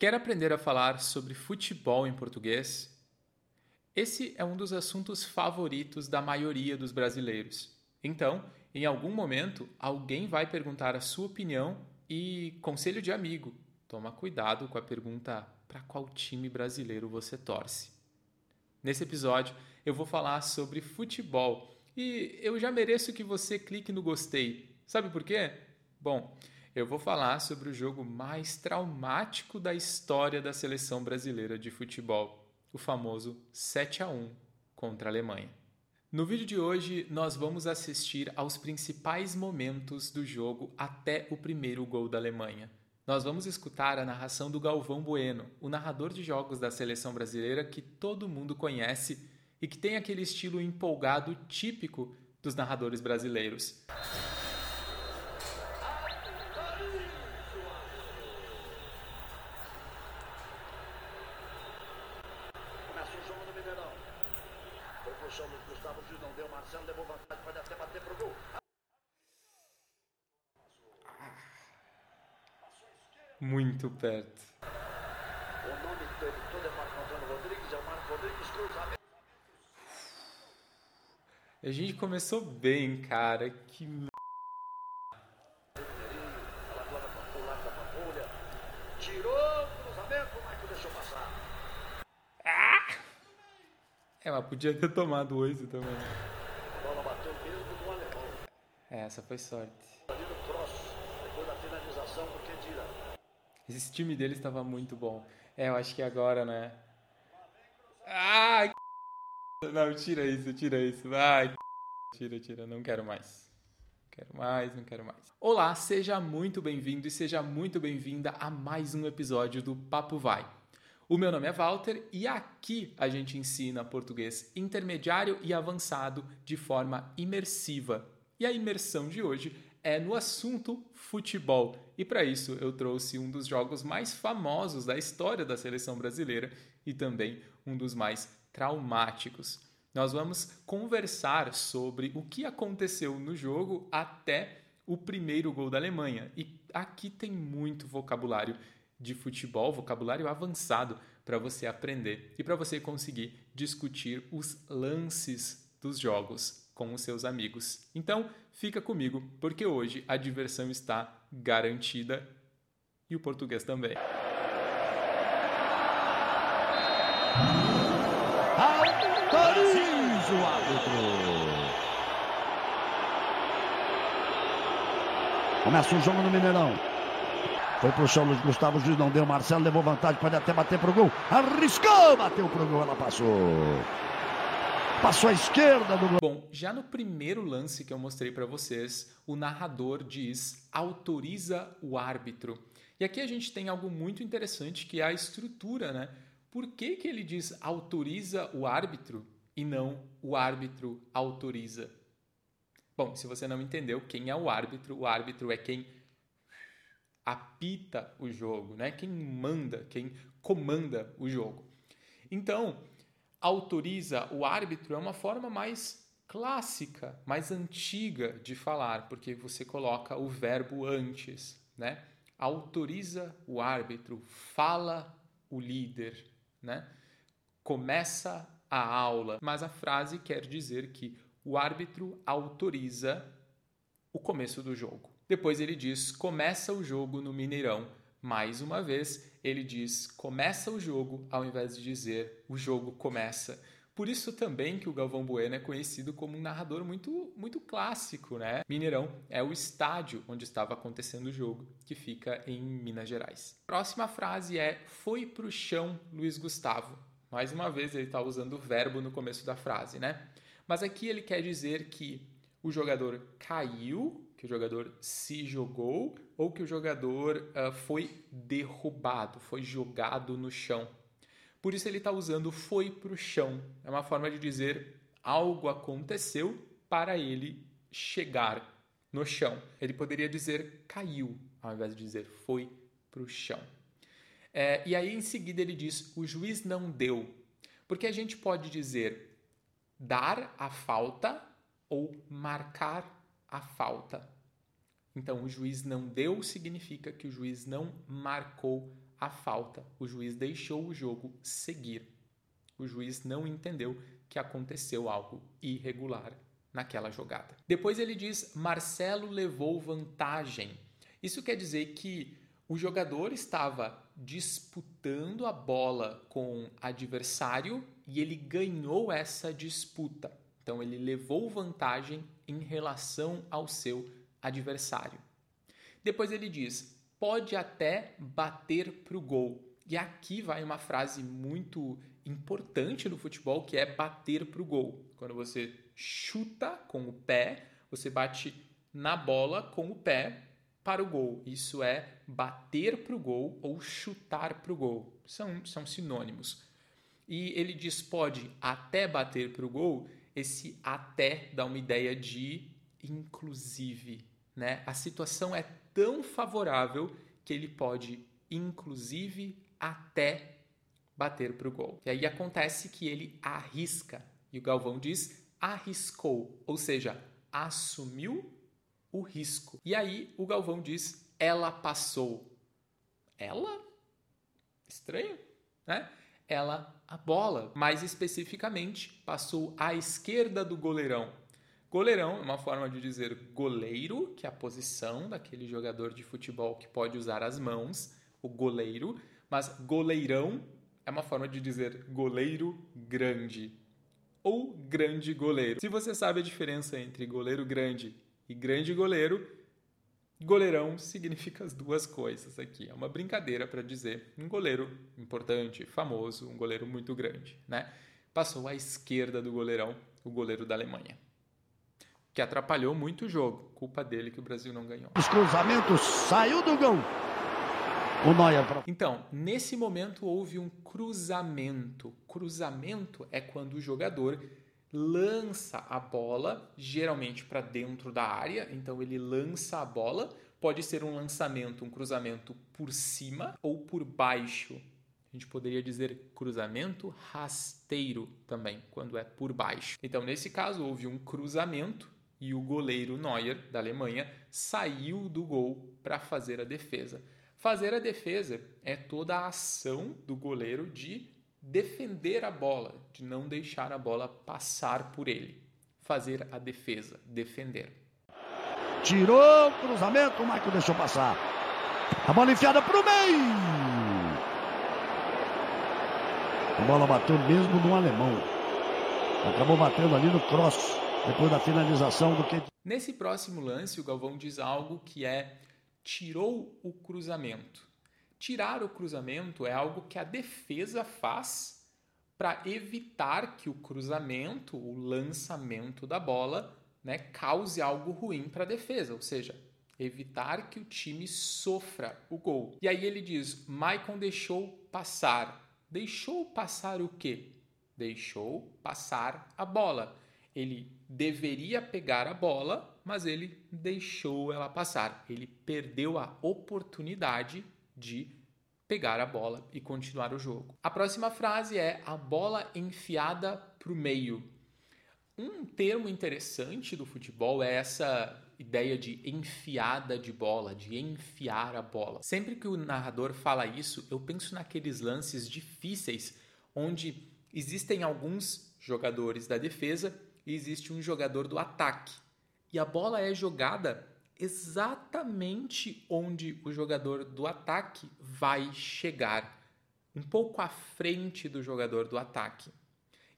Quer aprender a falar sobre futebol em português? Esse é um dos assuntos favoritos da maioria dos brasileiros. Então, em algum momento, alguém vai perguntar a sua opinião e conselho de amigo. Toma cuidado com a pergunta para qual time brasileiro você torce. Nesse episódio, eu vou falar sobre futebol e eu já mereço que você clique no gostei. Sabe por quê? Bom, eu vou falar sobre o jogo mais traumático da história da seleção brasileira de futebol, o famoso 7 a 1 contra a Alemanha. No vídeo de hoje, nós vamos assistir aos principais momentos do jogo até o primeiro gol da Alemanha. Nós vamos escutar a narração do Galvão Bueno, o narrador de jogos da seleção brasileira que todo mundo conhece e que tem aquele estilo empolgado típico dos narradores brasileiros. Muito perto. O nome é Marco Antônio Rodrigues, é o Marco Rodrigues cruzamento. A gente começou bem, cara. Que Tirou o cruzamento, o Michael deixou passar. Ah! Mas podia ter tomado oito também. Bola bateu mesmo alemão. É, essa foi sorte. Ali no cross, depois da finalização do Kedira. Esse time dele estava muito bom. É, eu acho que agora, né? Ai, não, tira isso, tira isso. Ai, tira, tira, não quero mais. Quero mais, não quero mais. Olá, seja muito bem-vindo e seja muito bem-vinda a mais um episódio do Papo Vai. O meu nome é Walter e aqui a gente ensina português intermediário e avançado de forma imersiva. E a imersão de hoje é no assunto futebol. E para isso eu trouxe um dos jogos mais famosos da história da seleção brasileira e também um dos mais traumáticos. Nós vamos conversar sobre o que aconteceu no jogo até o primeiro gol da Alemanha. E aqui tem muito vocabulário de futebol, vocabulário avançado para você aprender e para você conseguir discutir os lances dos jogos com os seus amigos. Então, fica comigo, porque hoje a diversão está garantida e o português também. Autoriza o árbitro. Começa o jogo no Mineirão. Foi pro chão Luiz Gustavo, o juiz não deu. Marcelo levou vantagem, pode até bater pro gol. Arriscou, bateu pro gol, ela passou. Passou à esquerda do Bom, já no primeiro lance que eu mostrei para vocês, o narrador diz autoriza o árbitro. E aqui a gente tem algo muito interessante que é a estrutura, né? Por que, que ele diz autoriza o árbitro e não o árbitro autoriza? Bom, se você não entendeu quem é o árbitro, o árbitro é quem apita o jogo, né? Quem manda, quem comanda o jogo. Então, autoriza o árbitro é uma forma mais clássica, mais antiga de falar, porque você coloca o verbo antes, né? Autoriza o árbitro, fala o líder, né? Começa a aula, mas a frase quer dizer que o árbitro autoriza o começo do jogo. Depois ele diz: começa o jogo no Mineirão. Mais uma vez, ele diz começa o jogo ao invés de dizer o jogo começa. Por isso também que o Galvão Bueno é conhecido como um narrador muito, muito clássico, né? Mineirão é o estádio onde estava acontecendo o jogo, que fica em Minas Gerais. Próxima frase é foi pro chão Luiz Gustavo. Mais uma vez ele está usando o verbo no começo da frase, né? Mas aqui ele quer dizer que o jogador caiu que o jogador se jogou ou que o jogador uh, foi derrubado, foi jogado no chão. Por isso ele está usando foi para o chão. É uma forma de dizer algo aconteceu para ele chegar no chão. Ele poderia dizer caiu, ao invés de dizer foi para o chão. É, e aí em seguida ele diz o juiz não deu. Porque a gente pode dizer dar a falta ou marcar a falta. Então, o juiz não deu significa que o juiz não marcou a falta. O juiz deixou o jogo seguir. O juiz não entendeu que aconteceu algo irregular naquela jogada. Depois ele diz: Marcelo levou vantagem. Isso quer dizer que o jogador estava disputando a bola com adversário e ele ganhou essa disputa. Então ele levou vantagem em relação ao seu adversário. Depois ele diz: pode até bater para o gol. E aqui vai uma frase muito importante no futebol que é bater para o gol. Quando você chuta com o pé, você bate na bola com o pé para o gol. Isso é bater para o gol ou chutar para o gol. São, são sinônimos. E ele diz pode até bater para o gol. Esse até dá uma ideia de inclusive. Né? A situação é tão favorável que ele pode, inclusive, até bater para o gol. E aí acontece que ele arrisca. E o Galvão diz arriscou, ou seja, assumiu o risco. E aí o Galvão diz ela passou. Ela? Estranho, né? Ela a bola, mais especificamente, passou à esquerda do goleirão. Goleirão é uma forma de dizer goleiro, que é a posição daquele jogador de futebol que pode usar as mãos, o goleiro, mas goleirão é uma forma de dizer goleiro grande ou grande goleiro. Se você sabe a diferença entre goleiro grande e grande goleiro, goleirão significa as duas coisas aqui. É uma brincadeira para dizer um goleiro importante, famoso, um goleiro muito grande, né? Passou à esquerda do goleirão, o goleiro da Alemanha que atrapalhou muito o jogo. Culpa dele que o Brasil não ganhou. Os cruzamentos saiu do gol. O Neuer. Então, nesse momento houve um cruzamento. Cruzamento é quando o jogador lança a bola, geralmente para dentro da área. Então ele lança a bola. Pode ser um lançamento, um cruzamento por cima ou por baixo. A gente poderia dizer cruzamento rasteiro também, quando é por baixo. Então, nesse caso, houve um cruzamento e o goleiro Neuer, da Alemanha, saiu do gol para fazer a defesa. Fazer a defesa é toda a ação do goleiro de defender a bola, de não deixar a bola passar por ele. Fazer a defesa, defender. Tirou o cruzamento, o Michael deixou passar. A bola enfiada para o meio. A bola bateu mesmo no alemão. Acabou batendo ali no cross depois da finalização do que. Nesse próximo lance, o Galvão diz algo que é tirou o cruzamento. Tirar o cruzamento é algo que a defesa faz para evitar que o cruzamento, o lançamento da bola, né, cause algo ruim para a defesa, ou seja, evitar que o time sofra o gol. E aí ele diz: Maicon deixou passar. Deixou passar o quê? Deixou passar a bola. Ele deveria pegar a bola, mas ele deixou ela passar. Ele perdeu a oportunidade de pegar a bola e continuar o jogo. A próxima frase é a bola enfiada para o meio. Um termo interessante do futebol é essa ideia de enfiada de bola, de enfiar a bola. Sempre que o narrador fala isso, eu penso naqueles lances difíceis onde existem alguns jogadores da defesa e existe um jogador do ataque. E a bola é jogada exatamente onde o jogador do ataque vai chegar, um pouco à frente do jogador do ataque.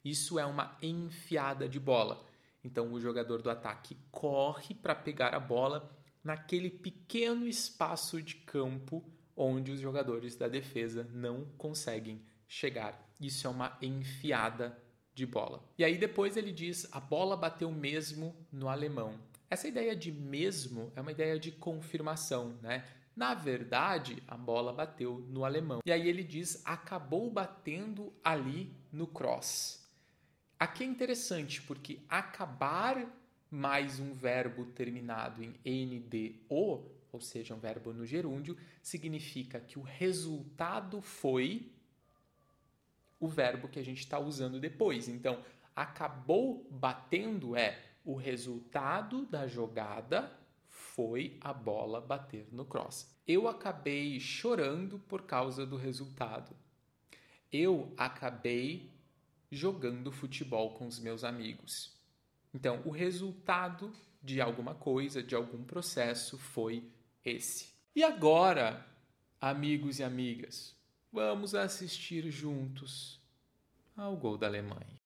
Isso é uma enfiada de bola. Então o jogador do ataque corre para pegar a bola naquele pequeno espaço de campo onde os jogadores da defesa não conseguem chegar. Isso é uma enfiada de bola. E aí depois ele diz: a bola bateu mesmo no alemão. Essa ideia de mesmo é uma ideia de confirmação, né? Na verdade, a bola bateu no alemão. E aí ele diz: acabou batendo ali no cross. Aqui é interessante porque acabar mais um verbo terminado em NDO, ou seja, um verbo no gerúndio, significa que o resultado foi o verbo que a gente está usando depois. Então, acabou batendo é o resultado da jogada foi a bola bater no cross. Eu acabei chorando por causa do resultado. Eu acabei jogando futebol com os meus amigos. Então, o resultado de alguma coisa, de algum processo foi esse. E agora, amigos e amigas, vamos assistir juntos ao gol da Alemanha.